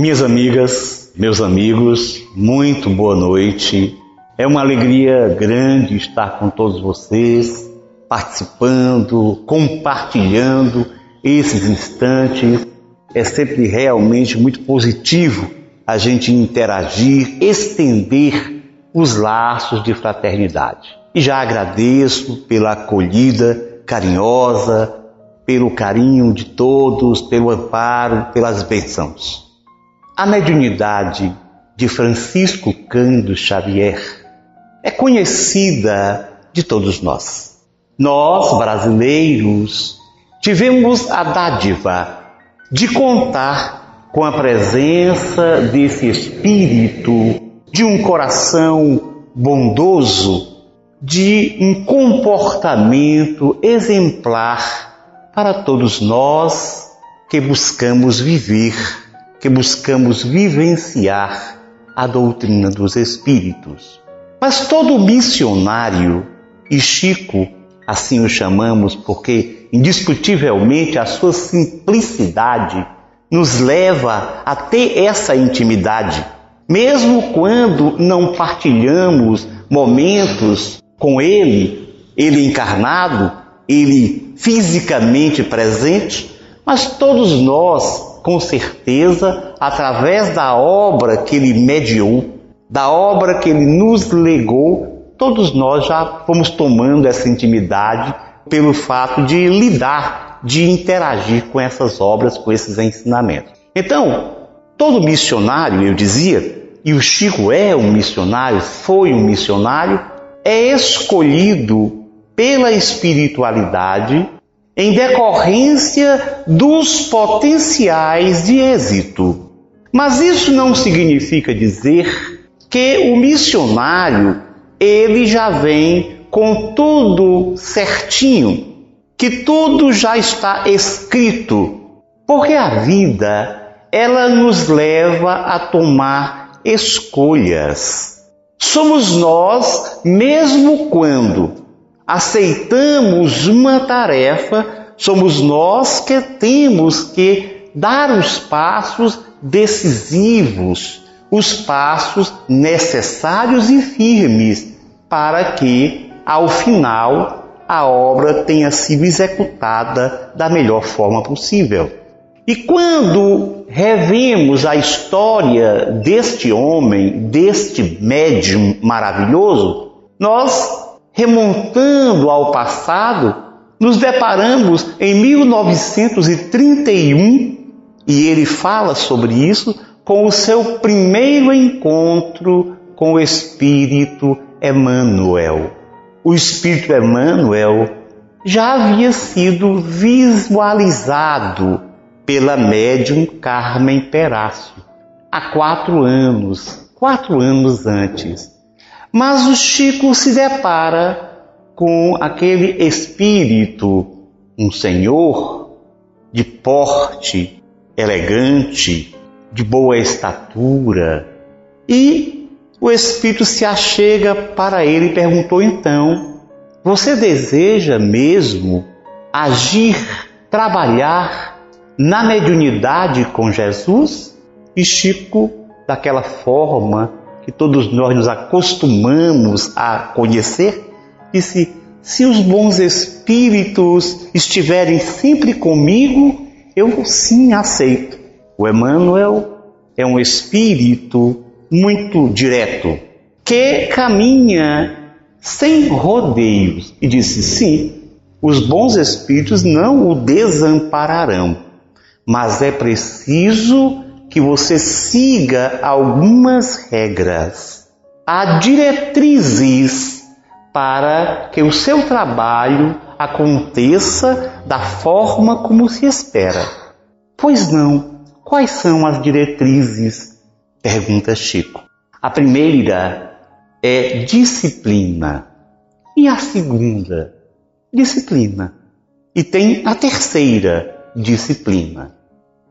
Minhas amigas, meus amigos, muito boa noite. É uma alegria grande estar com todos vocês, participando, compartilhando esses instantes. É sempre realmente muito positivo a gente interagir, estender os laços de fraternidade. E já agradeço pela acolhida carinhosa, pelo carinho de todos, pelo amparo, pelas bênçãos. A mediunidade de Francisco Cândido Xavier é conhecida de todos nós. Nós, brasileiros, tivemos a dádiva de contar com a presença desse espírito de um coração bondoso, de um comportamento exemplar para todos nós que buscamos viver, que buscamos vivenciar a doutrina dos Espíritos. Mas todo missionário, e Chico assim o chamamos porque indiscutivelmente a sua simplicidade nos leva a ter essa intimidade, mesmo quando não partilhamos momentos com ele, ele encarnado, ele fisicamente presente, mas todos nós, com certeza, através da obra que ele mediou, da obra que ele nos legou, todos nós já fomos tomando essa intimidade pelo fato de lidar, de interagir com essas obras, com esses ensinamentos. Então, todo missionário, eu dizia, e o Chico é um missionário, foi um missionário, é escolhido pela espiritualidade em decorrência dos potenciais de êxito. Mas isso não significa dizer que o missionário ele já vem com tudo certinho, que tudo já está escrito, porque a vida ela nos leva a tomar escolhas. Somos nós, mesmo quando aceitamos uma tarefa, somos nós que temos que dar os passos decisivos, os passos necessários e firmes para que, ao final, a obra tenha sido executada da melhor forma possível. E quando revemos a história deste homem, deste médium maravilhoso, nós, remontando ao passado, nos deparamos em 1931 e ele fala sobre isso com o seu primeiro encontro com o Espírito Emmanuel. O Espírito Emmanuel já havia sido visualizado pela médium Carmen Perácio há quatro anos, quatro anos antes. Mas o Chico se depara com aquele espírito, um senhor de porte elegante, de boa estatura, e o espírito se achega para ele e perguntou então: Você deseja mesmo agir, trabalhar na mediunidade com Jesus? E Chico, daquela forma que todos nós nos acostumamos a conhecer, disse: Se os bons espíritos estiverem sempre comigo, eu sim aceito. O Emmanuel é um espírito muito direto que caminha sem rodeios e disse: sim, os bons espíritos não o desampararão, mas é preciso que você siga algumas regras. Há diretrizes para que o seu trabalho aconteça da forma como se espera. Pois não, quais são as diretrizes? Pergunta Chico. A primeira é disciplina. E a segunda? Disciplina. E tem a terceira, disciplina.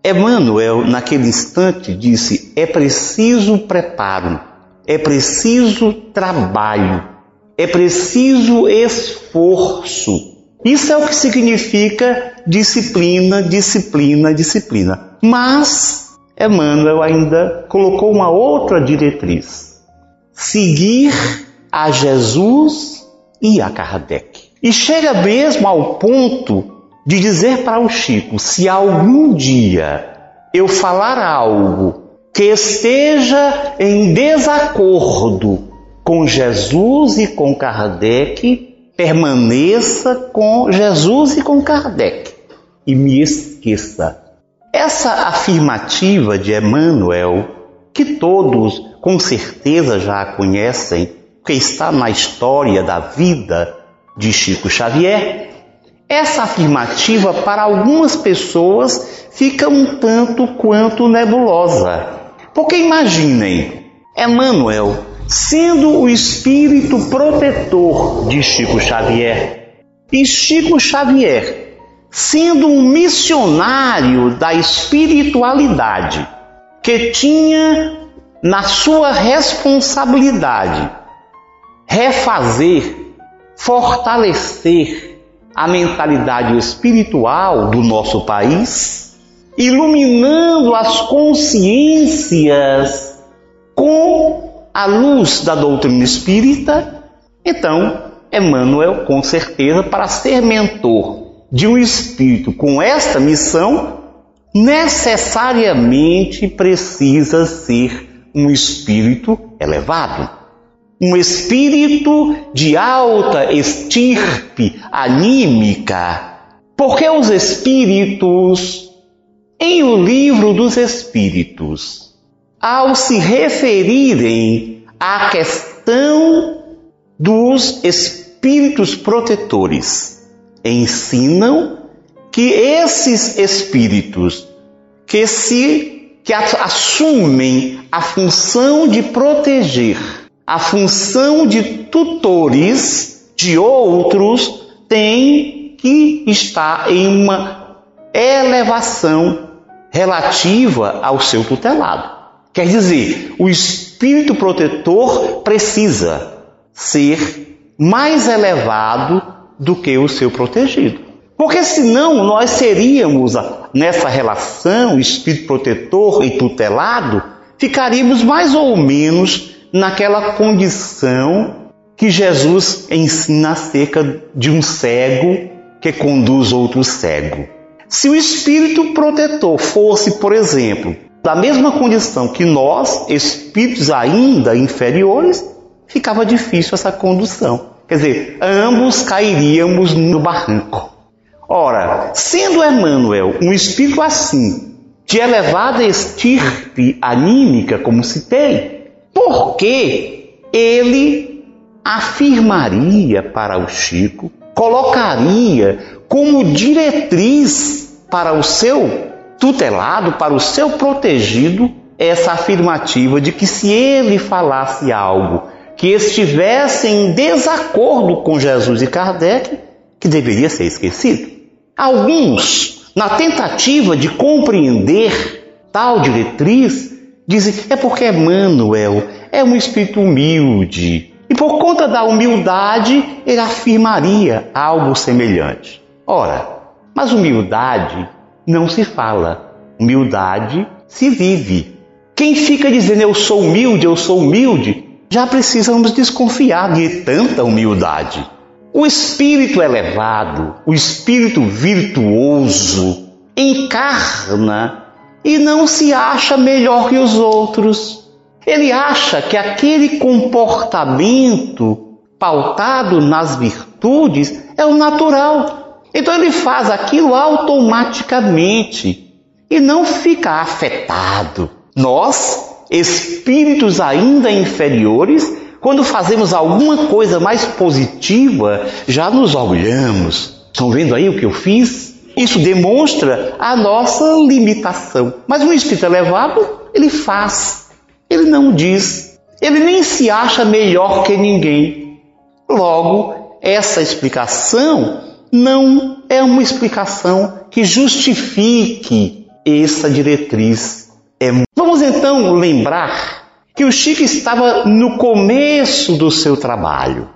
Emmanuel, naquele instante, disse: é preciso preparo, é preciso trabalho, é preciso esforço. Isso é o que significa disciplina, disciplina, disciplina. Mas Emmanuel ainda colocou uma outra diretriz: seguir a Jesus e a Kardec. E chega mesmo ao ponto de dizer para o Chico: se algum dia eu falar algo que esteja em desacordo com Jesus e com Kardec, permaneça com Jesus e com Kardec e me esqueça. Essa afirmativa de Emmanuel, que todos com certeza já conhecem, que está na história da vida de Chico Xavier, essa afirmativa para algumas pessoas fica um tanto quanto nebulosa. Porque imaginem, Emmanuel sendo o espírito protetor de Chico Xavier, e Chico Xavier sendo um missionário da espiritualidade, que tinha na sua responsabilidade refazer, fortalecer a mentalidade espiritual do nosso país, iluminando as consciências com a luz da doutrina espírita, então Emmanuel, com certeza, para ser mentor de um espírito com esta missão, necessariamente precisa ser um espírito elevado. Um espírito de alta estirpe anímica. Porque os espíritos, em o livro dos espíritos, ao se referirem à questão dos espíritos protetores, ensinam que esses espíritos que se que assumem a função de proteger, a função de tutores de outros, têm que estar em uma elevação relativa ao seu tutelado. Quer dizer, o espírito protetor precisa ser mais elevado do que o seu protegido. Porque senão nós seríamos, nessa relação, espírito protetor e tutelado, ficaríamos mais ou menos naquela condição que Jesus ensina acerca de um cego que conduz outro cego. Se o espírito protetor fosse, por exemplo, da mesma condição que nós, espíritos ainda inferiores, ficava difícil essa condução. Quer dizer, ambos cairíamos no barranco. Ora, sendo Emmanuel um espírito assim, de elevada estirpe anímica, como citei, por que ele afirmaria para o Chico, colocaria como diretriz para o seu tutelado, para o seu protegido, essa afirmativa de que se ele falasse algo que estivesse em desacordo com Jesus e Kardec, que deveria ser esquecido. Alguns, na tentativa de compreender tal diretriz, dizem é porque Emmanuel é um espírito humilde e por conta da humildade ele afirmaria algo semelhante. Ora, mas humildade não se fala. Humildade se vive. Quem fica dizendo eu sou humilde, eu sou humilde, já precisamos desconfiar de tanta humildade. O espírito elevado, o espírito virtuoso, encarna e não se acha melhor que os outros. Ele acha que aquele comportamento pautado nas virtudes é o natural. Então ele faz aquilo automaticamente e não fica afetado. Nós, espíritos ainda inferiores, quando fazemos alguma coisa mais positiva, já nos orgulhamos. Estão vendo aí o que eu fiz? Isso demonstra a nossa limitação. Mas um espírito elevado, ele faz, ele não diz, ele nem se acha melhor que ninguém. Logo, essa explicação não é uma explicação que justifique essa diretriz. É... Vamos então lembrar que o Chico estava no começo do seu trabalho,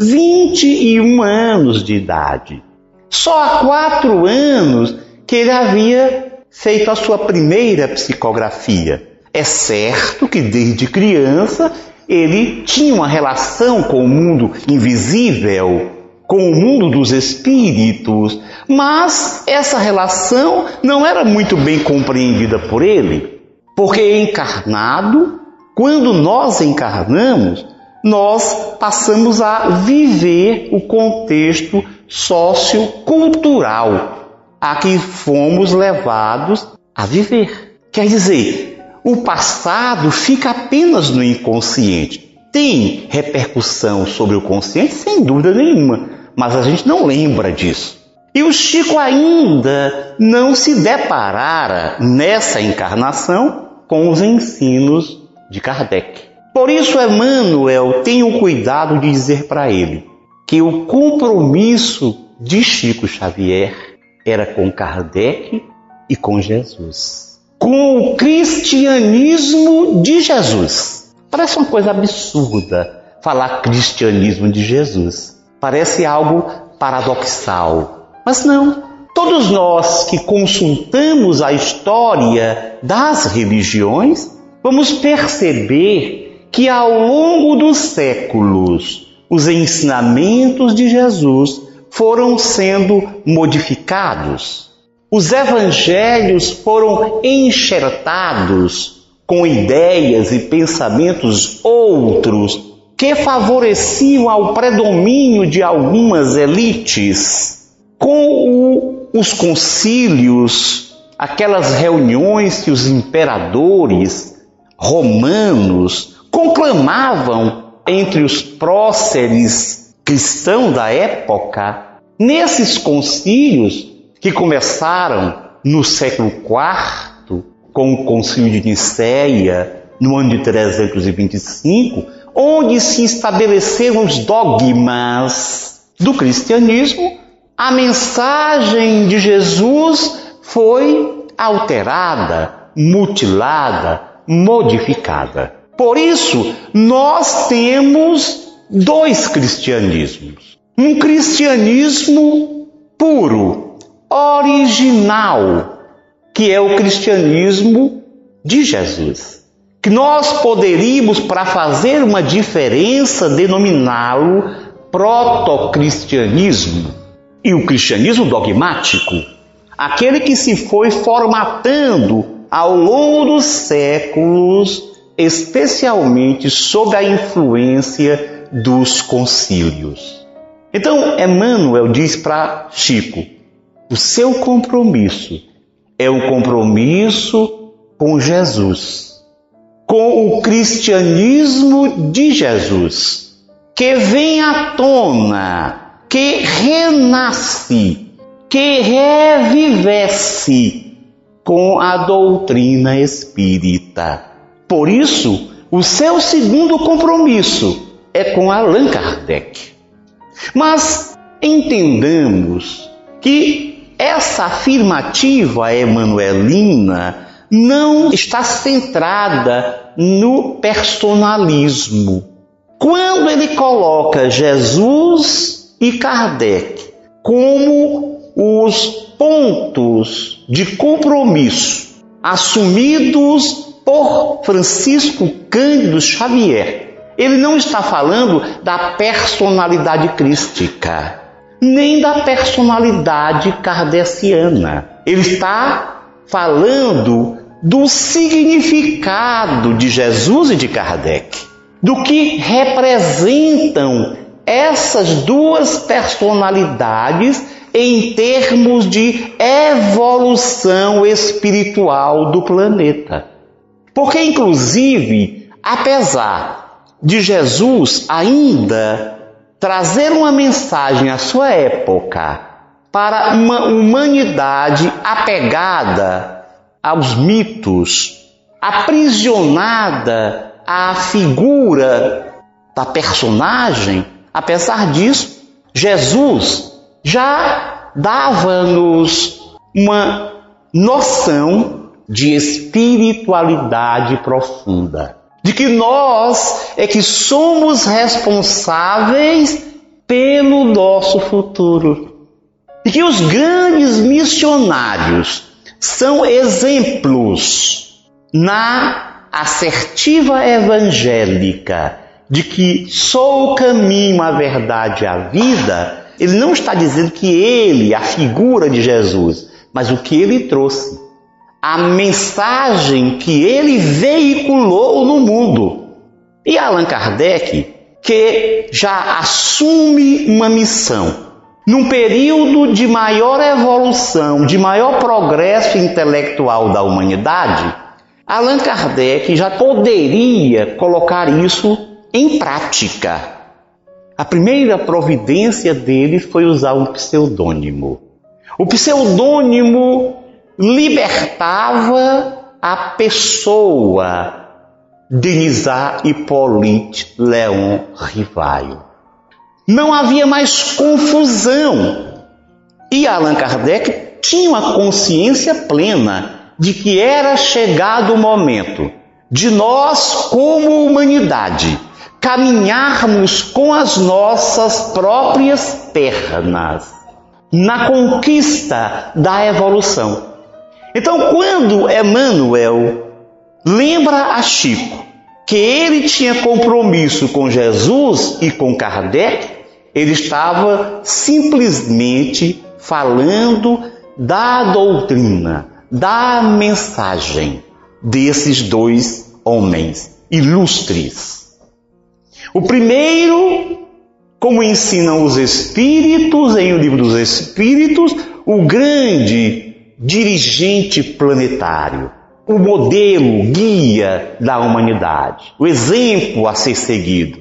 21 anos de idade. Só há quatro anos que ele havia feito a sua primeira psicografia. É certo que desde criança ele tinha uma relação com o mundo invisível, com o mundo dos espíritos, mas essa relação não era muito bem compreendida por ele, porque encarnado, quando nós encarnamos, nós passamos a viver o contexto sociocultural a que fomos levados a viver. Quer dizer, o passado fica apenas no inconsciente. Tem repercussão sobre o consciente, sem dúvida nenhuma, mas a gente não lembra disso. E o Chico ainda não se deparara nessa encarnação com os ensinos de Kardec. Por isso, Emmanuel tem o cuidado de dizer para ele que o compromisso de Chico Xavier era com Kardec e com Jesus. Com o cristianismo de Jesus. Parece uma coisa absurda falar cristianismo de Jesus. Parece algo paradoxal. Mas não. Todos nós que consultamos a história das religiões, vamos perceber que ao longo dos séculos, os ensinamentos de Jesus foram sendo modificados. Os evangelhos foram enxertados com ideias e pensamentos outros que favoreciam ao predomínio de algumas elites. Com o, os concílios, aquelas reuniões que os imperadores romanos conclamavam entre os próceres cristão da época, nesses concílios que começaram no século IV, com o concílio de Nicéia, no ano de 325, onde se estabeleceram os dogmas do cristianismo, a mensagem de Jesus foi alterada, mutilada, modificada. Por isso, nós temos dois cristianismos. Um cristianismo puro, original, que é o cristianismo de Jesus. Que nós poderíamos, para fazer uma diferença, denominá-lo protocristianismo. E o cristianismo dogmático, aquele que se foi formatando ao longo dos séculos, especialmente sob a influência dos concílios. Então, Emmanuel diz para Chico: o seu compromisso é um compromisso com Jesus, com o cristianismo de Jesus, que vem à tona, que renasce, que revivesse com a doutrina espírita. Por isso, o seu segundo compromisso é com Allan Kardec. Mas entendamos que essa afirmativa emanuelina não está centrada no personalismo. Quando ele coloca Jesus e Kardec como os pontos de compromisso assumidos por Francisco Cândido Xavier, ele não está falando da personalidade crística, nem da personalidade kardeciana. Ele está falando do significado de Jesus e de Kardec, do que representam essas duas personalidades em termos de evolução espiritual do planeta. Porque, inclusive, apesar de Jesus ainda trazer uma mensagem à sua época para uma humanidade apegada aos mitos, aprisionada à figura da personagem, apesar disso, Jesus já dava-nos uma noção de espiritualidade profunda de que nós é que somos responsáveis pelo nosso futuro. E que os grandes missionários são exemplos na assertiva evangélica de que sou o caminho, a verdade e a vida. Ele não está dizendo que ele, a figura de Jesus, mas o que ele trouxe, a mensagem que ele veiculou no mundo. E Allan Kardec, que já assume uma missão num período de maior evolução, de maior progresso intelectual da humanidade, Allan Kardec já poderia colocar isso em prática. A primeira providência dele foi usar um pseudônimo. O pseudônimo libertava a pessoa Denisar Hippolyte Leon Rivaio. Não havia mais confusão. E Allan Kardec tinha uma consciência plena de que era chegado o momento de nós, como humanidade, caminharmos com as nossas próprias pernas na conquista da evolução. Então, quando Emmanuel lembra a Chico que ele tinha compromisso com Jesus e com Kardec, ele estava simplesmente falando da doutrina, da mensagem desses dois homens ilustres. O primeiro, como ensinam os Espíritos em O Livro dos Espíritos, o grande dirigente planetário, o modelo guia da humanidade, o exemplo a ser seguido.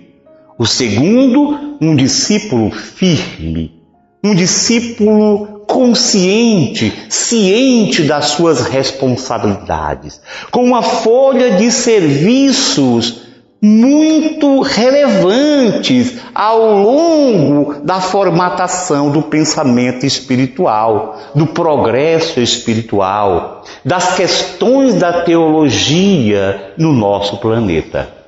O segundo, um discípulo firme, um discípulo consciente, ciente das suas responsabilidades, com uma folha de serviços muito relevantes ao longo da formatação do pensamento espiritual, do progresso espiritual, das questões da teologia no nosso planeta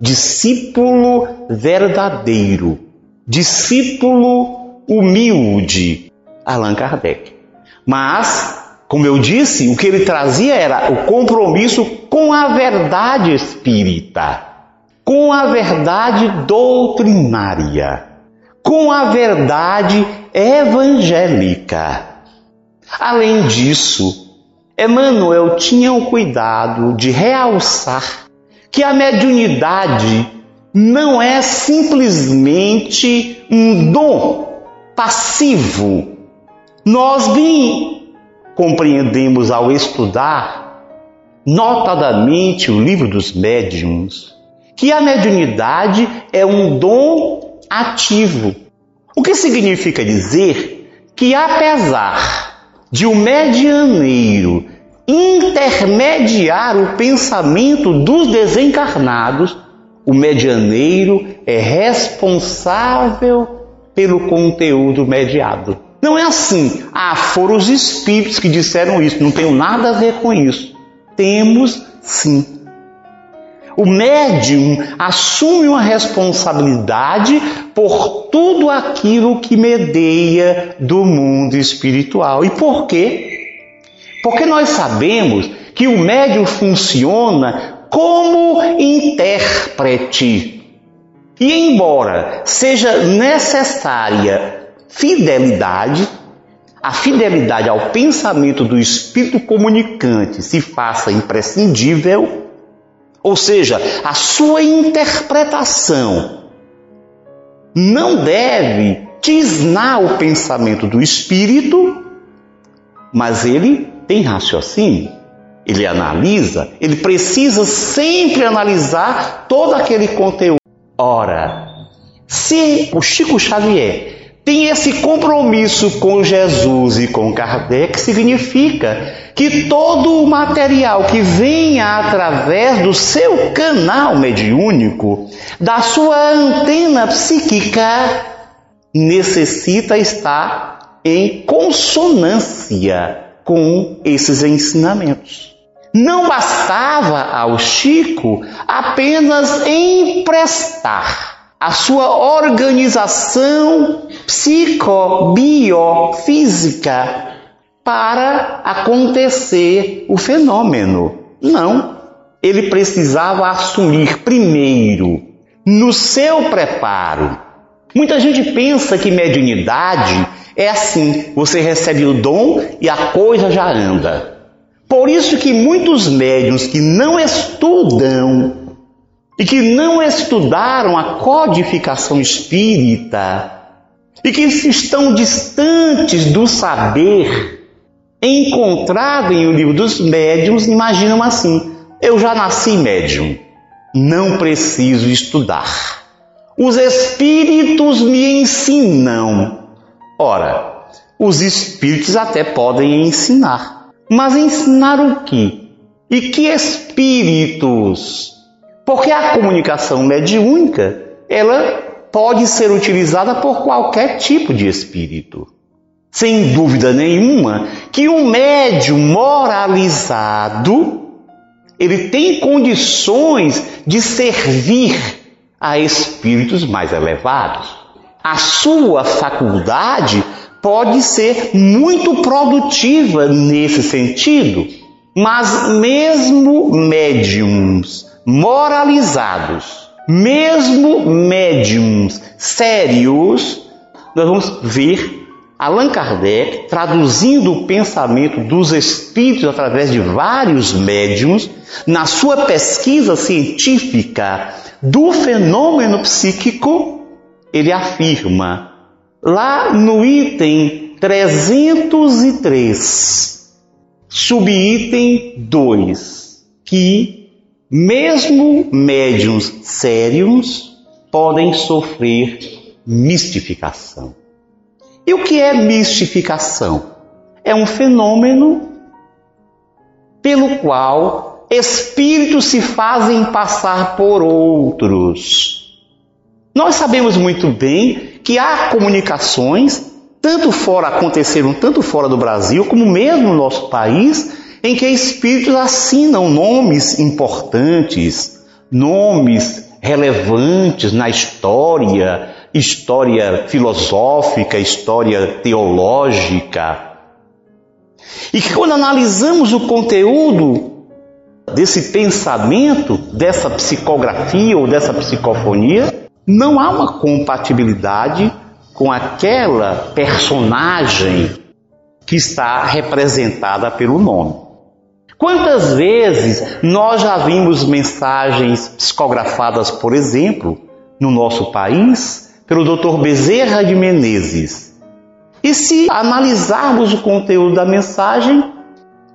discípulo verdadeiro, discípulo humilde, Allan Kardec. Mas, como eu disse, o que ele trazia era o compromisso com a verdade espírita, com a verdade doutrinária, com a verdade evangélica. Além disso, Emmanuel tinha o cuidado de realçar que a mediunidade não é simplesmente um dom passivo. Nós bem compreendemos ao estudar, notadamente, o livro dos médiuns, que a mediunidade é um dom ativo. O que significa dizer que, apesar de o um medianeiro intermediar o pensamento dos desencarnados, o medianeiro é responsável pelo conteúdo mediado. Não é assim. Ah, foram os espíritos que disseram isso. Não tenho nada a ver com isso. Temos sim. O médium assume uma responsabilidade por tudo aquilo que medeia do mundo espiritual. E por quê? Porque nós sabemos que o médium funciona como intérprete. E embora seja necessária fidelidade, a fidelidade ao pensamento do espírito comunicante se faça imprescindível, ou seja, a sua interpretação não deve tisnar o pensamento do espírito, mas ele tem raciocínio, ele analisa, ele precisa sempre analisar todo aquele conteúdo. Ora, se o Chico Xavier tem esse compromisso com Jesus e com Kardec, significa que todo o material que venha através do seu canal mediúnico, da sua antena psíquica, necessita estar em consonância com esses ensinamentos. Não bastava ao Chico apenas emprestar a sua organização psicobiofísica para acontecer o fenômeno. Não. Ele precisava assumir primeiro, no seu preparo. Muita gente pensa que mediunidade é assim: você recebe o dom e a coisa já anda. Por isso que muitos médiuns que não estudam e que não estudaram a codificação espírita e que estão distantes do saber encontrado em o livro dos médiuns, imaginam assim: eu já nasci médium, não preciso estudar. Os espíritos me ensinam. Ora, os espíritos até podem ensinar, mas ensinar o quê? E que espíritos? Porque a comunicação mediúnica, ela pode ser utilizada por qualquer tipo de espírito. Sem dúvida nenhuma que um médium moralizado ele tem condições de servir a espíritos mais elevados. A sua faculdade pode ser muito produtiva nesse sentido, mas mesmo médiums moralizados, mesmo médiums sérios, nós vamos ver Allan Kardec traduzindo o pensamento dos espíritos através de vários médiums na sua pesquisa científica do fenômeno psíquico, ele afirma lá no item 303, subitem 2, que mesmo médiums sérios podem sofrer mistificação. E o que é mistificação? É um fenômeno pelo qual espíritos se fazem passar por outros. Nós sabemos muito bem que há comunicações, tanto fora aconteceram tanto fora do Brasil como mesmo no nosso país, em que espíritos assinam nomes importantes, nomes relevantes na história, história filosófica, história teológica. E que quando analisamos o conteúdo desse pensamento, dessa psicografia ou dessa psicofonia, não há uma compatibilidade com aquela personagem que está representada pelo nome. Quantas vezes nós já vimos mensagens psicografadas, por exemplo, no nosso país, pelo Dr. Bezerra de Menezes. E se analisarmos o conteúdo da mensagem,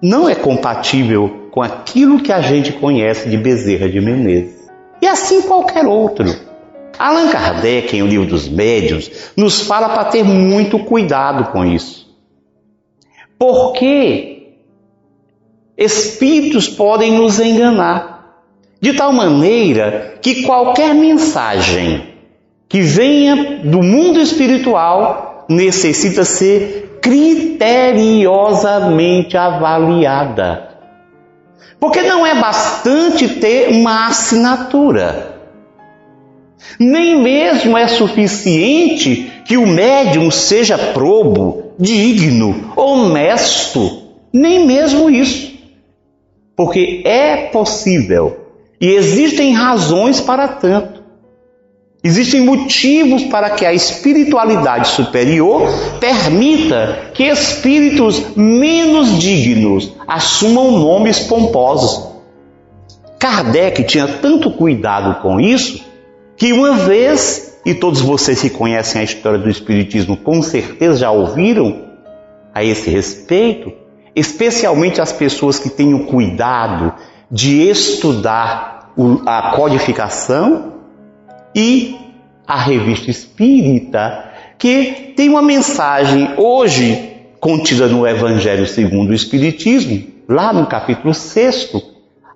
não é compatível com aquilo que a gente conhece de Bezerra de Menezes. E assim qualquer outro. Allan Kardec, em O Livro dos Médiuns, nos fala para ter muito cuidado com isso. Porque espíritos podem nos enganar, de tal maneira que qualquer mensagem que venha do mundo espiritual necessita ser criteriosamente avaliada. Porque não é bastante ter uma assinatura. Nem mesmo é suficiente que o médium seja probo, digno, honesto. Nem mesmo isso. Porque é possível e existem razões para tanto. Existem motivos para que a espiritualidade superior permita que espíritos menos dignos assumam nomes pomposos. Kardec tinha tanto cuidado com isso que uma vez, e todos vocês que conhecem a história do Espiritismo com certeza já ouviram a esse respeito, especialmente as pessoas que têm o cuidado de estudar a codificação e a revista espírita, que tem uma mensagem hoje contida no Evangelho segundo o Espiritismo, lá no capítulo 6,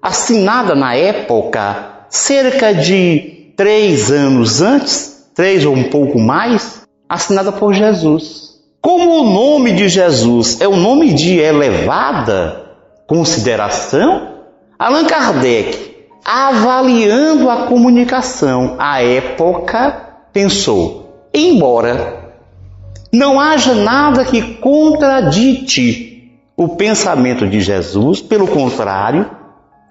assinada na época, cerca de três anos antes, três ou um pouco mais, assinada por Jesus. Como o nome de Jesus é um nome de elevada consideração, Allan Kardec avaliando a comunicação à época, pensou: embora não haja nada que contradite o pensamento de Jesus, pelo contrário,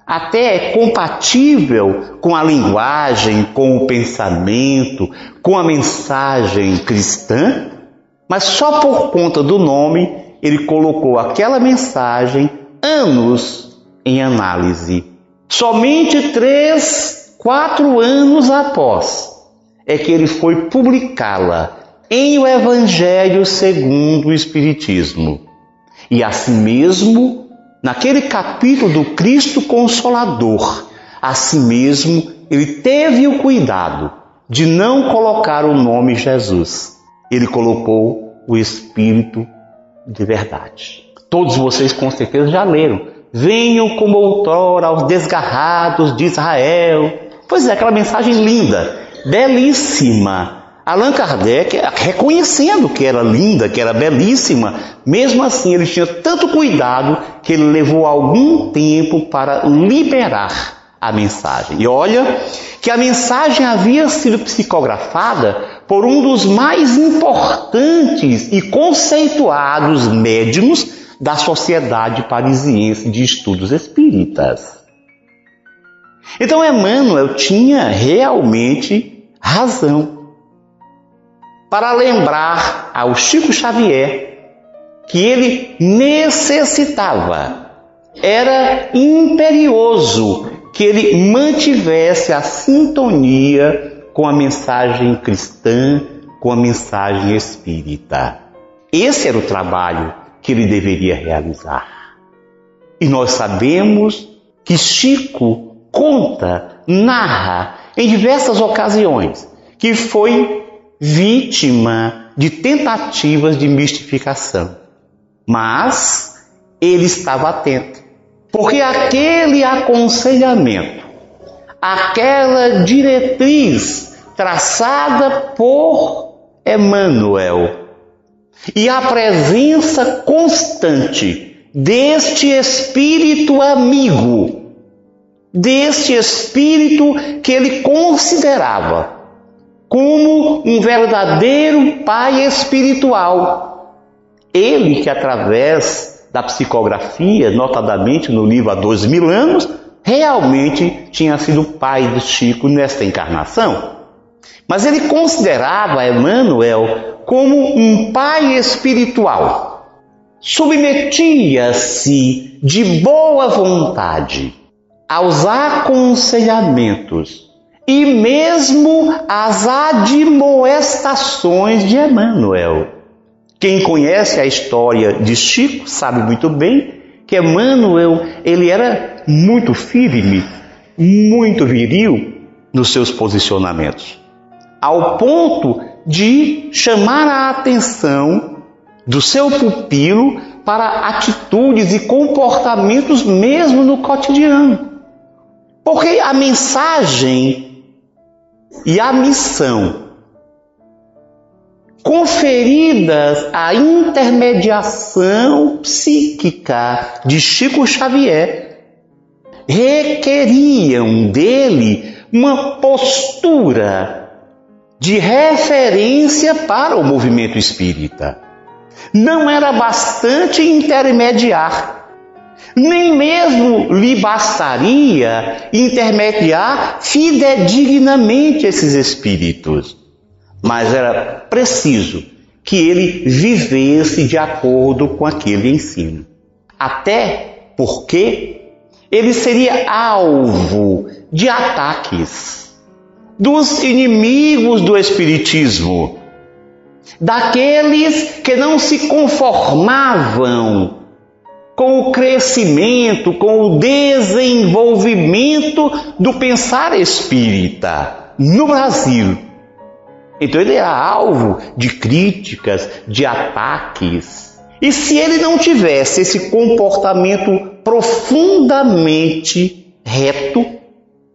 até é compatível com a linguagem, com o pensamento, com a mensagem cristã, mas só por conta do nome ele colocou aquela mensagem anos em análise. Somente três, quatro anos após é que ele foi publicá-la em o Evangelho segundo o Espiritismo. E assim mesmo, naquele capítulo do Cristo Consolador, assim mesmo ele teve o cuidado de não colocar o nome Jesus. Ele colocou o Espírito de verdade. Todos vocês com certeza já leram. Venham como outrora aos desgarrados de Israel. Pois é, aquela mensagem linda, belíssima. Allan Kardec, reconhecendo que era linda, que era belíssima, mesmo assim ele tinha tanto cuidado que ele levou algum tempo para liberar a mensagem. E olha que a mensagem havia sido psicografada por um dos mais importantes e conceituados médiums da Sociedade Parisiense de Estudos Espíritas. Então Emmanuel tinha realmente razão para lembrar ao Chico Xavier que ele necessitava, era imperioso que ele mantivesse a sintonia com a mensagem cristã, com a mensagem espírita. Esse era o trabalho que ele deveria realizar. E nós sabemos que Chico conta, narra em diversas ocasiões que foi vítima de tentativas de mistificação. Mas ele estava atento porque aquele aconselhamento, aquela diretriz traçada por Emmanuel e a presença constante deste espírito amigo, deste espírito que ele considerava como um verdadeiro pai espiritual. Ele que através da psicografia, notadamente no livro Há Dois Mil Anos, realmente tinha sido pai de Chico nesta encarnação. Mas ele considerava Emmanuel como um pai espiritual. Submetia-se de boa vontade aos aconselhamentos e mesmo às admoestações de Emmanuel. Quem conhece a história de Chico sabe muito bem que Emmanuel ele era muito firme, muito viril nos seus posicionamentos, ao ponto de chamar a atenção do seu pupilo para atitudes e comportamentos mesmo no cotidiano. Porque a mensagem e a missão conferidas à intermediação psíquica de Chico Xavier, requeriam dele uma postura de referência para o movimento espírita. Não era bastante intermediar, nem mesmo lhe bastaria intermediar fidedignamente esses espíritos mas era preciso que ele vivesse de acordo com aquele ensino. Até porque ele seria alvo de ataques dos inimigos do Espiritismo, daqueles que não se conformavam com o crescimento, com o desenvolvimento do pensar espírita no Brasil então ele era alvo de críticas, de ataques. E se ele não tivesse esse comportamento profundamente reto,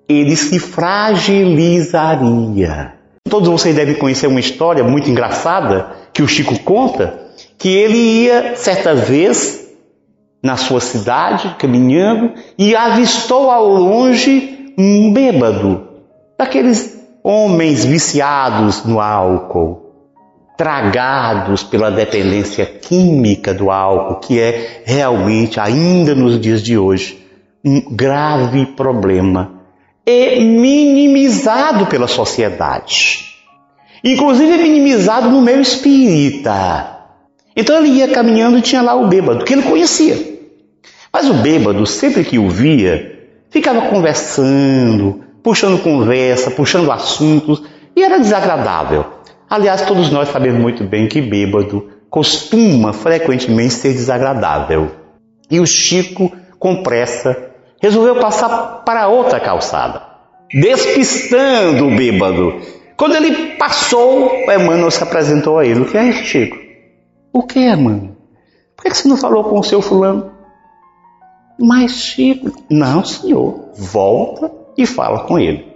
ele se fragilizaria. Todos vocês devem conhecer uma história muito engraçada que o Chico conta, que ele ia certa vez na sua cidade, caminhando, e avistou ao longe um bêbado, daqueles homens viciados no álcool, tragados pela dependência química do álcool, que é realmente, ainda nos dias de hoje, um grave problema e minimizado pela sociedade. Inclusive minimizado no meio espírita. Então ele ia caminhando e tinha lá o bêbado, que ele conhecia. Mas o bêbado, sempre que o via, ficava conversando, puxando conversa, puxando assuntos, e era desagradável. Aliás, todos nós sabemos muito bem que bêbado costuma frequentemente ser desagradável. E o Chico, com pressa, resolveu passar para outra calçada, despistando o bêbado. Quando ele passou, Emmanuel se apresentou a ele. O que é isso, Chico? O que, Emmanuel? Por que você não falou com o seu fulano? Mas, Chico, não, senhor. Volta e fala com ele.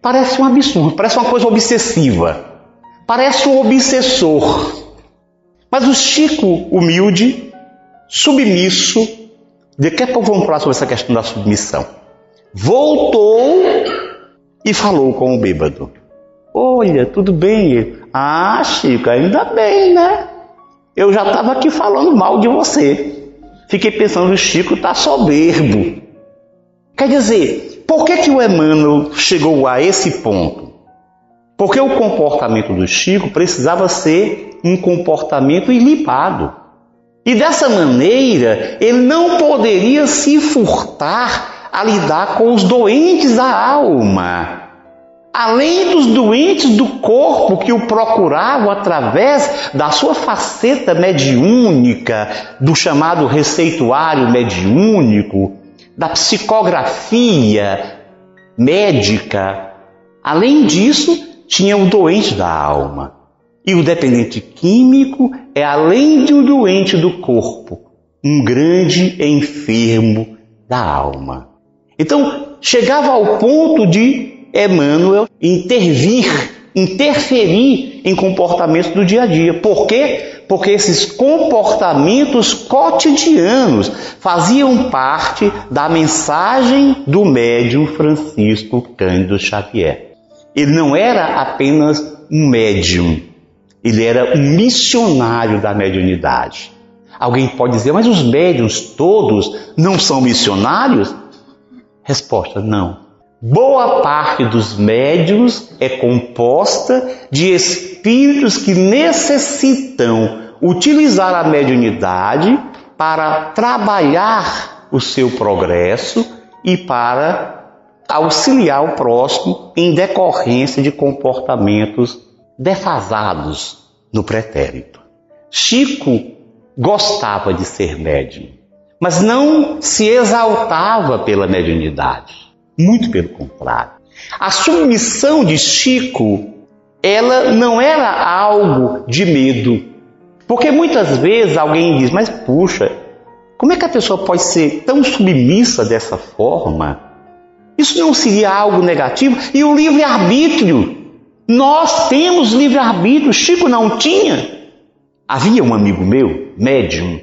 Parece um absurdo, parece uma coisa obsessiva. Parece um obsessor. Mas o Chico, humilde, submisso, daqui a pouco vamos falar sobre essa questão da submissão. Voltou e falou com o bêbado. Olha, tudo bem? Ah, Chico, ainda bem, né? Eu já estava aqui falando mal de você. Fiquei pensando, o Chico está soberbo. Quer dizer, por que, que o Emmanuel chegou a esse ponto? Porque o comportamento do Chico precisava ser um comportamento ilibado. E dessa maneira, ele não poderia se furtar a lidar com os doentes da alma além dos doentes do corpo que o procuravam através da sua faceta mediúnica, do chamado receituário mediúnico, da psicografia médica. Além disso, tinha o doente da alma. E o dependente químico é, além de um doente do corpo, um grande enfermo da alma. Então, chegava ao ponto de Emmanuel intervir, interferir em comportamentos do dia a dia. Por quê? Porque esses comportamentos cotidianos faziam parte da mensagem do médium Francisco Cândido Xavier. Ele não era apenas um médium, ele era um missionário da mediunidade. Alguém pode dizer, mas os médiums todos não são missionários? Resposta: não. Boa parte dos médiums é composta de espíritos que necessitam utilizar a mediunidade para trabalhar o seu progresso e para auxiliar o próximo em decorrência de comportamentos defasados no pretérito. Chico gostava de ser médium, mas não se exaltava pela mediunidade. Muito pelo contrário. A submissão de Chico, ela não era algo de medo. Porque muitas vezes alguém diz, mas puxa, como é que a pessoa pode ser tão submissa dessa forma? Isso não seria algo negativo? E o livre-arbítrio? Nós temos livre-arbítrio, Chico não tinha. Havia um amigo meu, médium,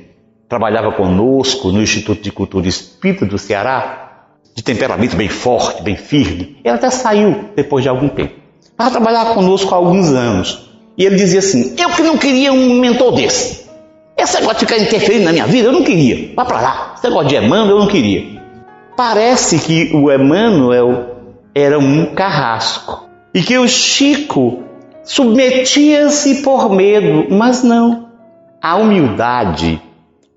trabalhava conosco no Instituto de Cultura Espírita do Ceará, de temperamento bem forte, bem firme. Ele até saiu depois de algum tempo. Para trabalhar conosco há alguns anos. E ele dizia assim: Eu que não queria um mentor desse. Esse negócio de ficar interferindo na minha vida, eu não queria. Vá para lá. Esse negócio de Emmanuel, eu não queria. Parece que o Emmanuel era um carrasco. E que o Chico submetia-se por medo, mas não. A humildade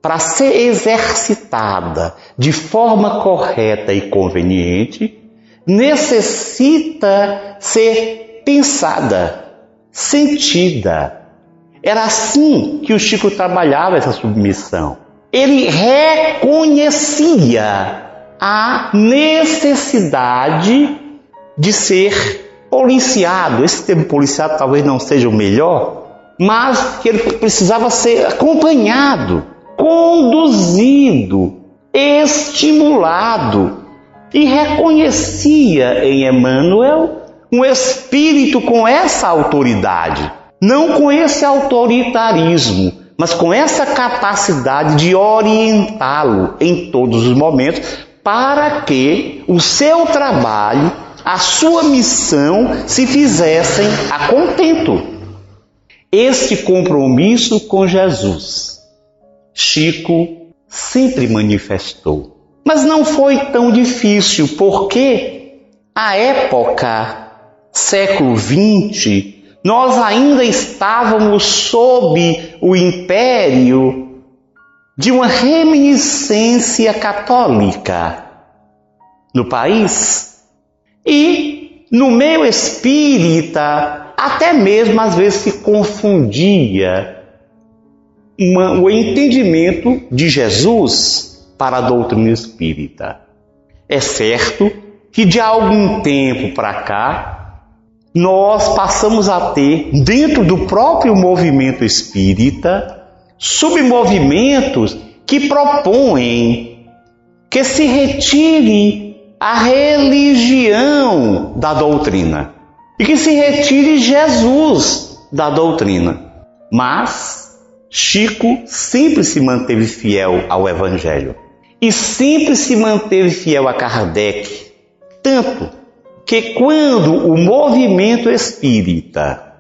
para ser exercitada de forma correta e conveniente, necessita ser pensada, sentida. Era assim que o Chico trabalhava essa submissão. Ele reconhecia a necessidade de ser policiado. Esse termo policiado talvez não seja o melhor, mas que ele precisava ser acompanhado conduzido, estimulado e reconhecia em Emmanuel um espírito com essa autoridade, não com esse autoritarismo, mas com essa capacidade de orientá-lo em todos os momentos para que o seu trabalho, a sua missão se fizessem a contento. este compromisso com Jesus, Chico sempre manifestou. Mas não foi tão difícil, porque a época, século XX, nós ainda estávamos sob o império de uma reminiscência católica no país. E no meio espírita, até mesmo às vezes se confundia uma, o entendimento de Jesus para a doutrina espírita. É certo que de algum tempo para cá, nós passamos a ter, dentro do próprio movimento espírita, submovimentos que propõem que se retire a religião da doutrina e que se retire Jesus da doutrina. Mas Chico sempre se manteve fiel ao Evangelho e sempre se manteve fiel a Kardec, tanto que quando o movimento espírita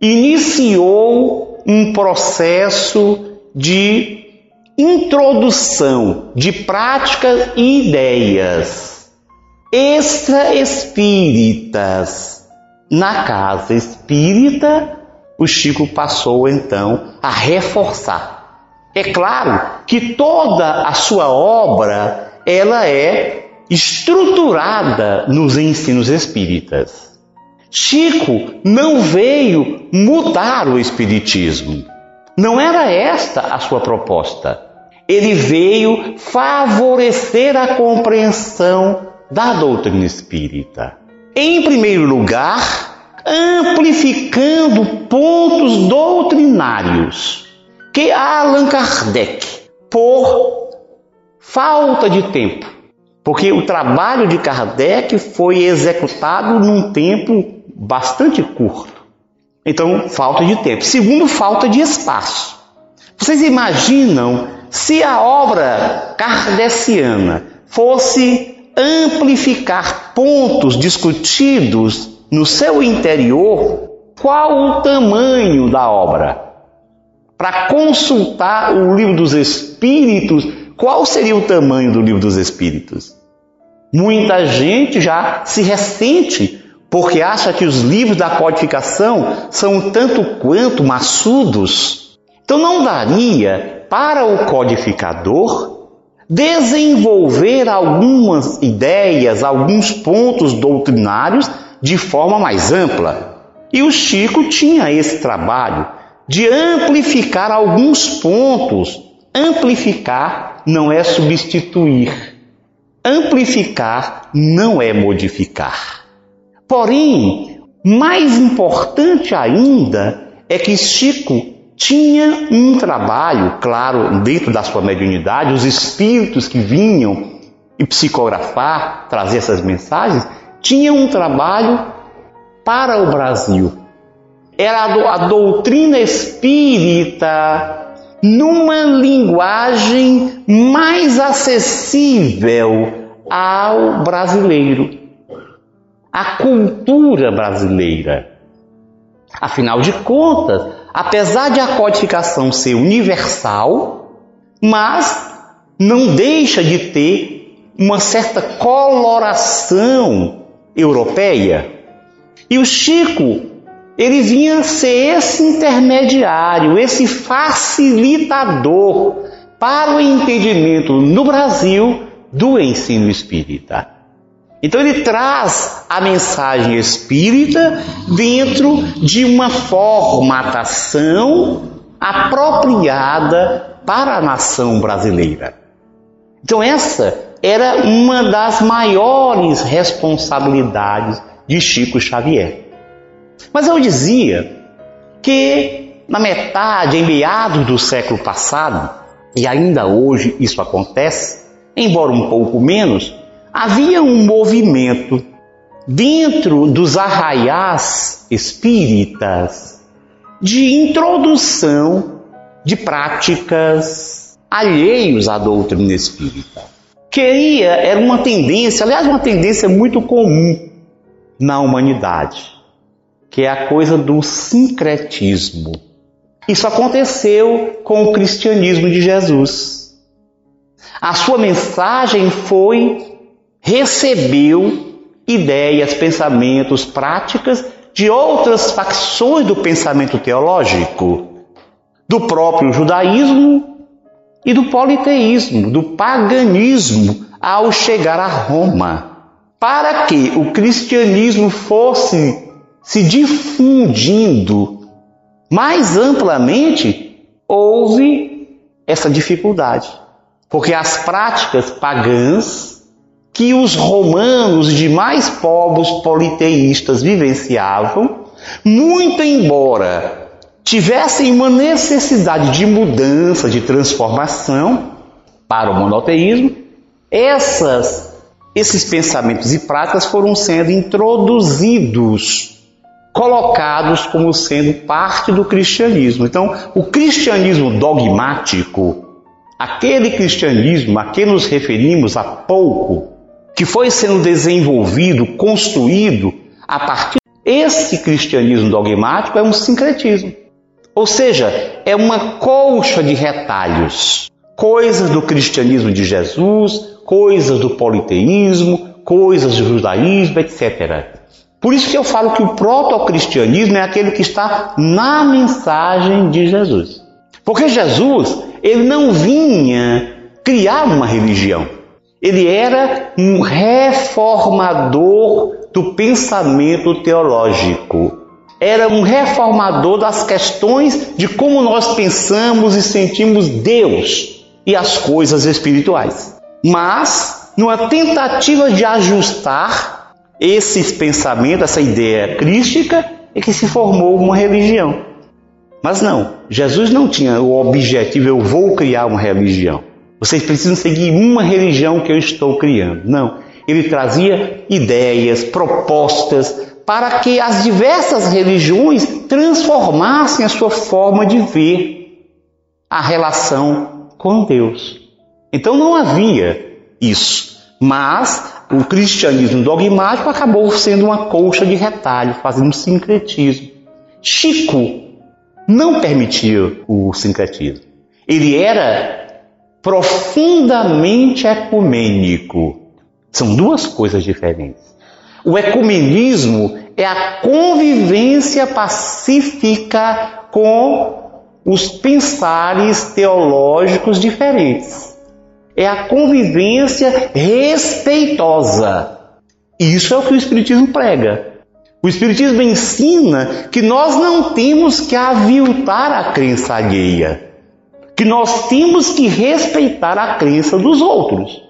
iniciou um processo de introdução de práticas e ideias extra-espíritas na casa espírita, o Chico passou então a reforçar. É claro que toda a sua obra ela é estruturada nos ensinos espíritas. Chico não veio mudar o espiritismo. Não era esta a sua proposta. Ele veio favorecer a compreensão da doutrina espírita. Em primeiro lugar, amplificando pontos doutrinários que Allan Kardec, por falta de tempo, porque o trabalho de Kardec foi executado num tempo bastante curto. Então, falta de tempo. Segundo, falta de espaço. Vocês imaginam se a obra kardeciana fosse amplificar pontos discutidos no seu interior, qual o tamanho da obra? Para consultar o livro dos Espíritos, qual seria o tamanho do livro dos Espíritos? Muita gente já se ressente porque acha que os livros da codificação são tanto quanto maçudos. Então não daria para o codificador desenvolver algumas ideias, alguns pontos doutrinários de forma mais ampla. E o Chico tinha esse trabalho de amplificar alguns pontos. Amplificar não é substituir. Amplificar não é modificar. Porém, mais importante ainda é que Chico tinha um trabalho, claro, dentro da sua mediunidade, os espíritos que vinham e psicografar, trazer essas mensagens, tinham um trabalho para o Brasil. Era a doutrina espírita numa linguagem mais acessível ao brasileiro, à cultura brasileira. Afinal de contas, apesar de a codificação ser universal, mas não deixa de ter uma certa coloração europeia. E o Chico ele vinha ser esse intermediário, esse facilitador para o entendimento no Brasil do ensino espírita. Então ele traz a mensagem espírita dentro de uma formatação apropriada para a nação brasileira. Então essa era uma das maiores responsabilidades de Chico Xavier. Mas eu dizia que na metade, em meados do século passado, e ainda hoje isso acontece, embora um pouco menos, havia um movimento dentro dos arraiais espíritas de introdução de práticas alheios à doutrina espírita. Queria, era uma tendência, aliás, uma tendência muito comum na humanidade que é a coisa do sincretismo. Isso aconteceu com o cristianismo de Jesus. A sua mensagem foi, recebeu ideias, pensamentos, práticas de outras facções do pensamento teológico, do próprio judaísmo e do politeísmo, do paganismo, ao chegar a Roma. Para que o cristianismo fosse se difundindo mais amplamente, houve essa dificuldade. Porque as práticas pagãs que os romanos e demais povos politeístas vivenciavam, muito embora tivessem uma necessidade de mudança, de transformação para o monoteísmo, essas, esses pensamentos e práticas foram sendo introduzidos colocados como sendo parte do cristianismo. Então, o cristianismo dogmático, aquele cristianismo a que nos referimos há pouco, que foi sendo desenvolvido, construído a partir esse cristianismo dogmático é um sincretismo. Ou seja, é uma colcha de retalhos, coisas do cristianismo de Jesus, coisas do politeísmo, coisas do judaísmo, etc. Por isso que eu falo que o protocristianismo é aquele que está na mensagem de Jesus. Porque Jesus, ele não vinha criar uma religião. Ele era um reformador do pensamento teológico. Era um reformador das questões de como nós pensamos e sentimos Deus e as coisas espirituais. Mas, numa tentativa de ajustar esses pensamentos, essa ideia crística, é que se formou uma religião. Mas não, Jesus não tinha o objetivo, eu vou criar uma religião. Vocês precisam seguir uma religião que eu estou criando. Não. Ele trazia ideias, propostas, para que as diversas religiões transformassem a sua forma de ver a relação com Deus. Então não havia isso. Mas o cristianismo dogmático acabou sendo uma colcha de retalho, fazendo um sincretismo. Chico não permitia o sincretismo. Ele era profundamente ecumênico. São duas coisas diferentes. O ecumenismo é a convivência pacífica com os pensares teológicos diferentes é a convivência respeitosa. Isso é o que o Espiritismo prega. O Espiritismo ensina que nós não temos que aviltar a crença alheia, que nós temos que respeitar a crença dos outros.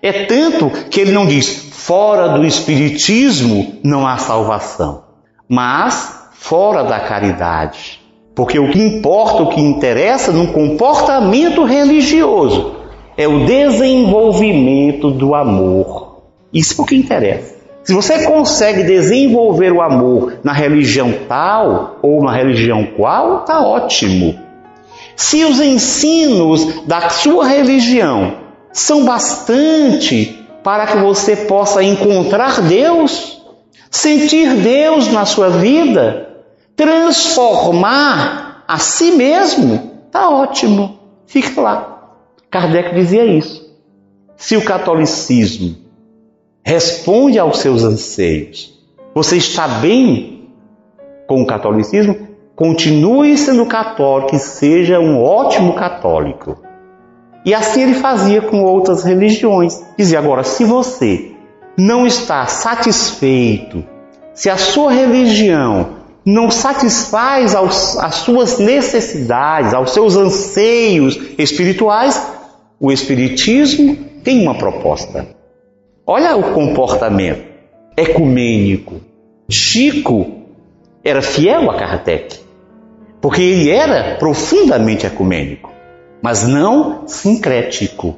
É tanto que ele não diz fora do Espiritismo não há salvação, mas fora da caridade. Porque o que importa, o que interessa num comportamento religioso é o desenvolvimento do amor. Isso é o que interessa. Se você consegue desenvolver o amor na religião tal ou na religião qual, está ótimo. Se os ensinos da sua religião são bastante para que você possa encontrar Deus, sentir Deus na sua vida, transformar a si mesmo, está ótimo. Fica lá. Kardec dizia isso. Se o catolicismo responde aos seus anseios, você está bem com o catolicismo, continue sendo católico e seja um ótimo católico. E assim ele fazia com outras religiões. Dizia agora, se você não está satisfeito, se a sua religião não satisfaz aos, as suas necessidades, aos seus anseios espirituais, o Espiritismo tem uma proposta. Olha o comportamento ecumênico. Chico era fiel a Kardec, porque ele era profundamente ecumênico, mas não sincrético.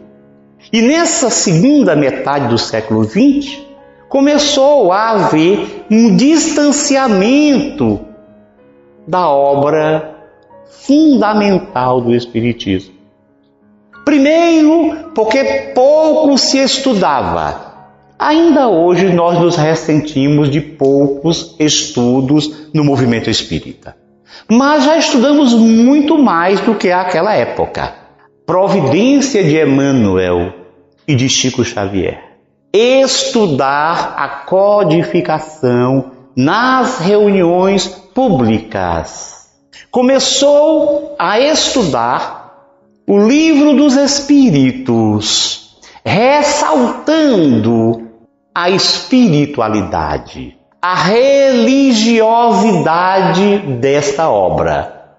E nessa segunda metade do século XX, começou a haver um distanciamento da obra fundamental do Espiritismo. Primeiro, porque pouco se estudava. Ainda hoje nós nos ressentimos de poucos estudos no movimento espírita. Mas já estudamos muito mais do que aquela época. Providência de Emmanuel e de Chico Xavier. Estudar a codificação nas reuniões públicas. Começou a estudar o livro dos Espíritos, ressaltando a espiritualidade, a religiosidade desta obra.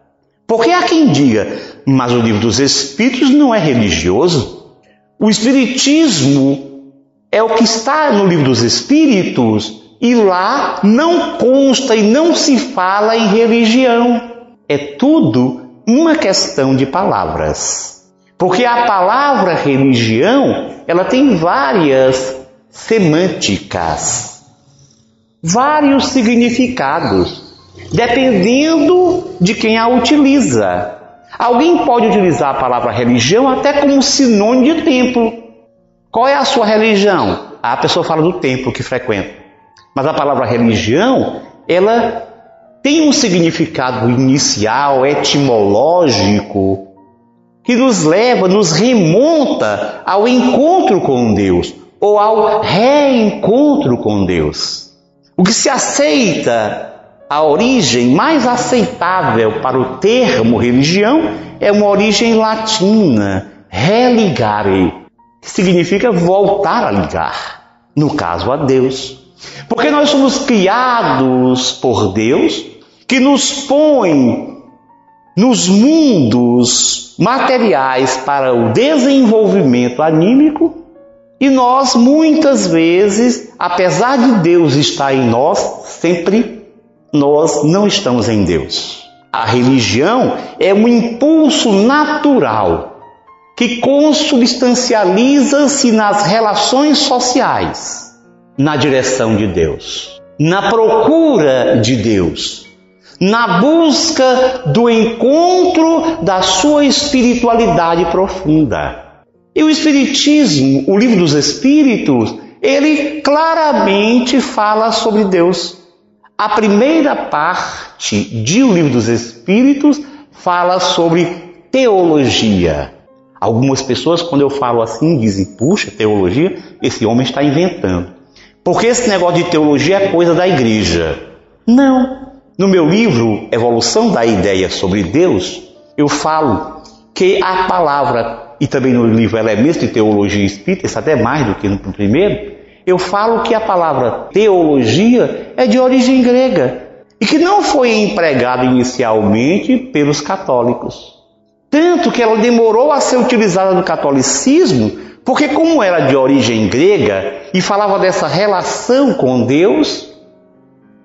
Porque há quem diga, mas o livro dos Espíritos não é religioso. O Espiritismo é o que está no livro dos Espíritos e lá não consta e não se fala em religião. É tudo uma questão de palavras. Porque a palavra religião, ela tem várias semânticas, vários significados, dependendo de quem a utiliza. Alguém pode utilizar a palavra religião até como sinônimo de templo. Qual é a sua religião? A pessoa fala do templo que frequenta. Mas a palavra religião, ela tem um significado inicial, etimológico, que nos leva, nos remonta ao encontro com Deus ou ao reencontro com Deus. O que se aceita, a origem mais aceitável para o termo religião é uma origem latina, religare, que significa voltar a ligar, no caso a Deus. Porque nós somos criados por Deus, que nos põe nos mundos materiais para o desenvolvimento anímico, e nós muitas vezes, apesar de Deus estar em nós, sempre nós não estamos em Deus. A religião é um impulso natural que consubstancializa-se nas relações sociais na direção de Deus, na procura de Deus, na busca do encontro da sua espiritualidade profunda. E o Espiritismo, o livro dos Espíritos, ele claramente fala sobre Deus. A primeira parte de O Livro dos Espíritos fala sobre teologia. Algumas pessoas, quando eu falo assim, dizem: puxa, teologia, esse homem está inventando. Porque esse negócio de teologia é coisa da igreja. Não. No meu livro, Evolução da Ideia sobre Deus, eu falo que a palavra, e também no livro Elementos de Teologia Espírita, isso até mais do que no primeiro, eu falo que a palavra teologia é de origem grega e que não foi empregada inicialmente pelos católicos. Tanto que ela demorou a ser utilizada no catolicismo porque, como era de origem grega e falava dessa relação com Deus,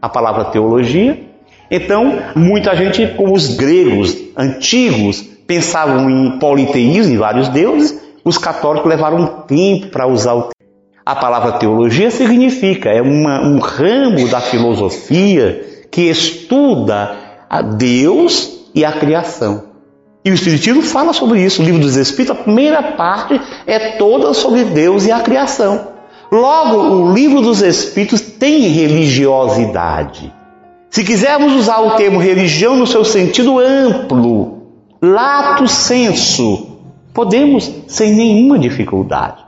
a palavra teologia, então muita gente, como os gregos antigos, pensavam em politeísmo, em vários deuses, os católicos levaram um tempo para usar o a palavra teologia significa, é uma, um ramo da filosofia que estuda a Deus e a criação. E o Espiritismo fala sobre isso. O livro dos Espíritos, a primeira parte é toda sobre Deus e a criação. Logo, o livro dos Espíritos tem religiosidade. Se quisermos usar o termo religião no seu sentido amplo, lato senso, podemos sem nenhuma dificuldade.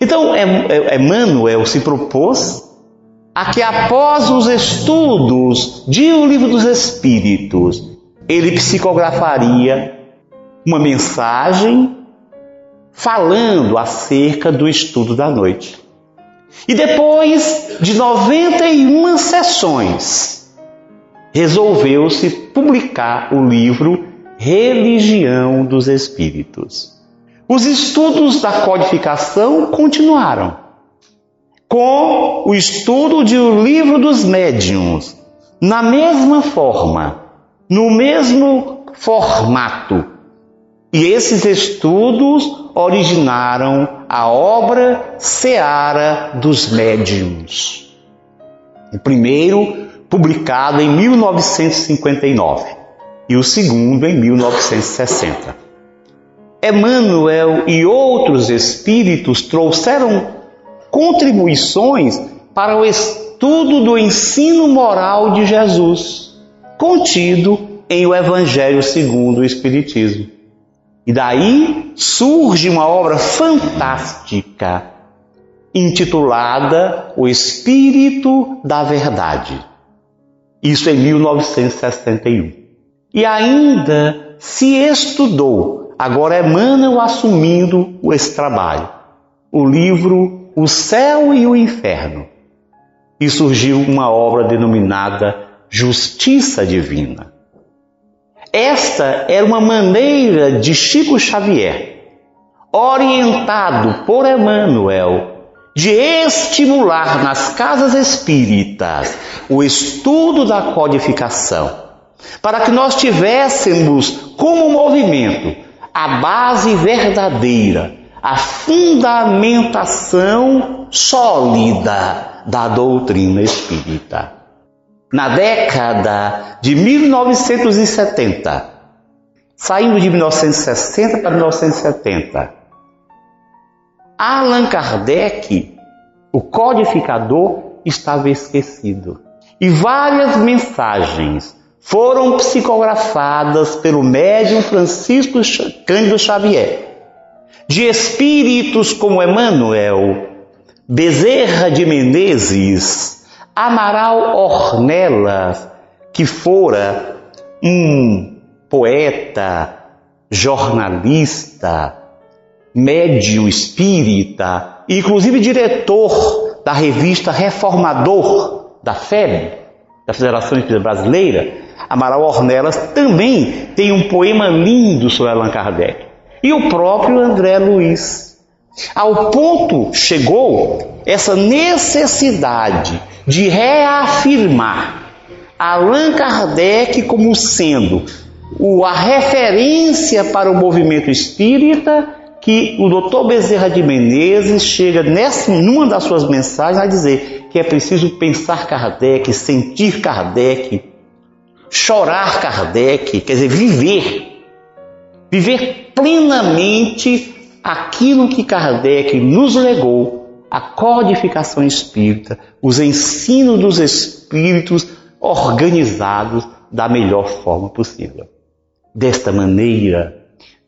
Então, Emmanuel se propôs a que após os estudos de O Livro dos Espíritos, ele psicografaria uma mensagem falando acerca do estudo da noite. E depois de 91 sessões, resolveu-se publicar o livro Religião dos Espíritos. Os estudos da codificação continuaram, com o estudo de O Livro dos Médiuns, na mesma forma, no mesmo formato, e esses estudos originaram a obra Seara dos Médiuns. O primeiro publicado em 1959 e o segundo em 1960. Emmanuel e outros espíritos trouxeram contribuições para o estudo do ensino moral de Jesus, contido em O Evangelho segundo o Espiritismo. E daí surge uma obra fantástica intitulada O Espírito da Verdade. Isso em 1961. E ainda se estudou, agora Emmanuel assumindo esse trabalho, o livro O Céu e o Inferno. E surgiu uma obra denominada Justiça Divina. Esta era uma maneira de Chico Xavier, orientado por Emmanuel, de estimular nas casas espíritas o estudo da codificação, para que nós tivéssemos como movimento a base verdadeira, a fundamentação sólida da doutrina espírita. Na década de 1970, saindo de 1960 para 1970, Allan Kardec, o codificador, estava esquecido. E várias mensagens foram psicografadas pelo médium Francisco Cândido Xavier, de espíritos como Emmanuel, Bezerra de Menezes, Amaral Ornelas, que fora um poeta, jornalista, médium espírita, inclusive diretor da revista Reformador da FEB, da Federação Espírita Brasileira, Amaral Ornelas também tem um poema lindo sobre Allan Kardec. E o próprio André Luiz. Ao ponto chegou essa necessidade de reafirmar Allan Kardec como sendo a referência para o movimento espírita que o doutor Bezerra de Menezes chega nessa, numa das suas mensagens a dizer que é preciso pensar Kardec, sentir Kardec, chorar Kardec, quer dizer, viver. Viver plenamente aquilo que Kardec nos legou, a codificação espírita, os ensinos dos espíritos organizados da melhor forma possível. Desta maneira,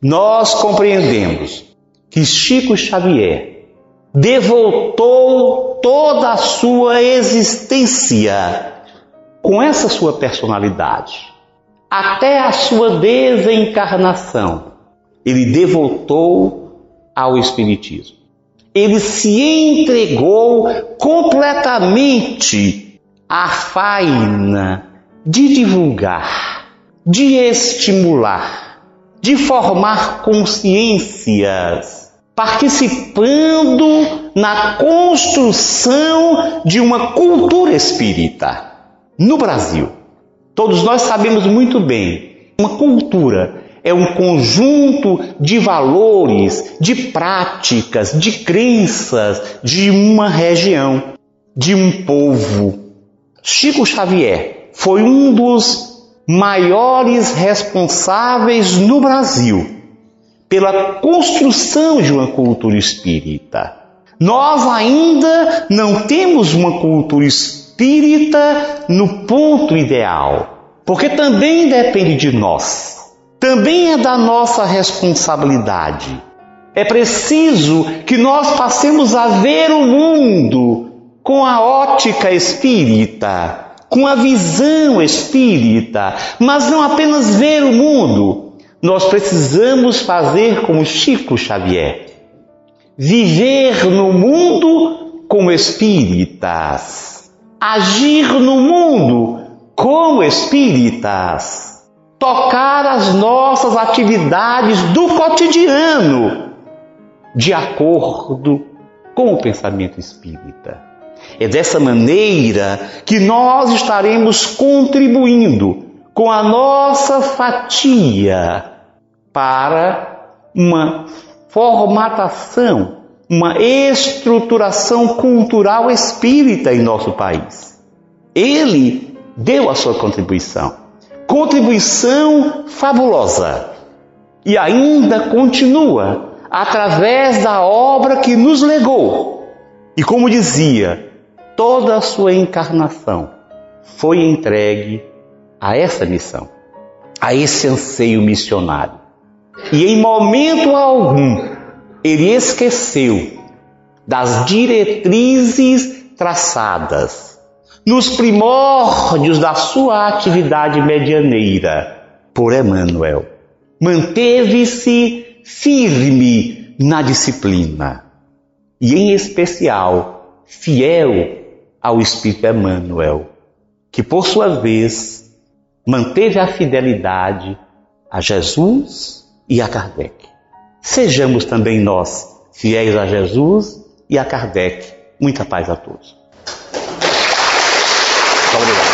nós compreendemos que Chico Xavier devotou toda a sua existência com essa sua personalidade, até a sua desencarnação, ele devotou ao Espiritismo. Ele se entregou completamente à faina de divulgar, de estimular, de formar consciências, participando na construção de uma cultura espírita no Brasil. Todos nós sabemos muito bem, uma cultura é um conjunto de valores, de práticas, de crenças de uma região, de um povo. Chico Xavier foi um dos maiores responsáveis no Brasil pela construção de uma cultura espírita. Nós ainda não temos uma cultura espírita no ponto ideal, porque também depende de nós, também é da nossa responsabilidade. É preciso que nós passemos a ver o mundo com a ótica espírita, com a visão espírita, mas não apenas ver o mundo. Nós precisamos fazer como Chico Xavier, viver no mundo como espíritas, agir no mundo como espíritas, tocar as nossas atividades do cotidiano de acordo com o pensamento espírita. É dessa maneira que nós estaremos contribuindo com a nossa fatia para uma formatação, uma estruturação cultural espírita em nosso país. Ele deu a sua contribuição. Contribuição fabulosa. E ainda continua através da obra que nos legou. E como dizia toda a sua encarnação foi entregue a essa missão. a esse anseio missionário. E em momento algum ele esqueceu das diretrizes traçadas nos primórdios da sua atividade medianeira por Emmanuel. Manteve-se firme na disciplina e, em especial, fiel ao Espírito Emmanuel, que por sua vez manteve a fidelidade a Jesus e a Kardec. Sejamos também nós fiéis a Jesus e a Kardec. Muita paz a todos. Muito obrigado.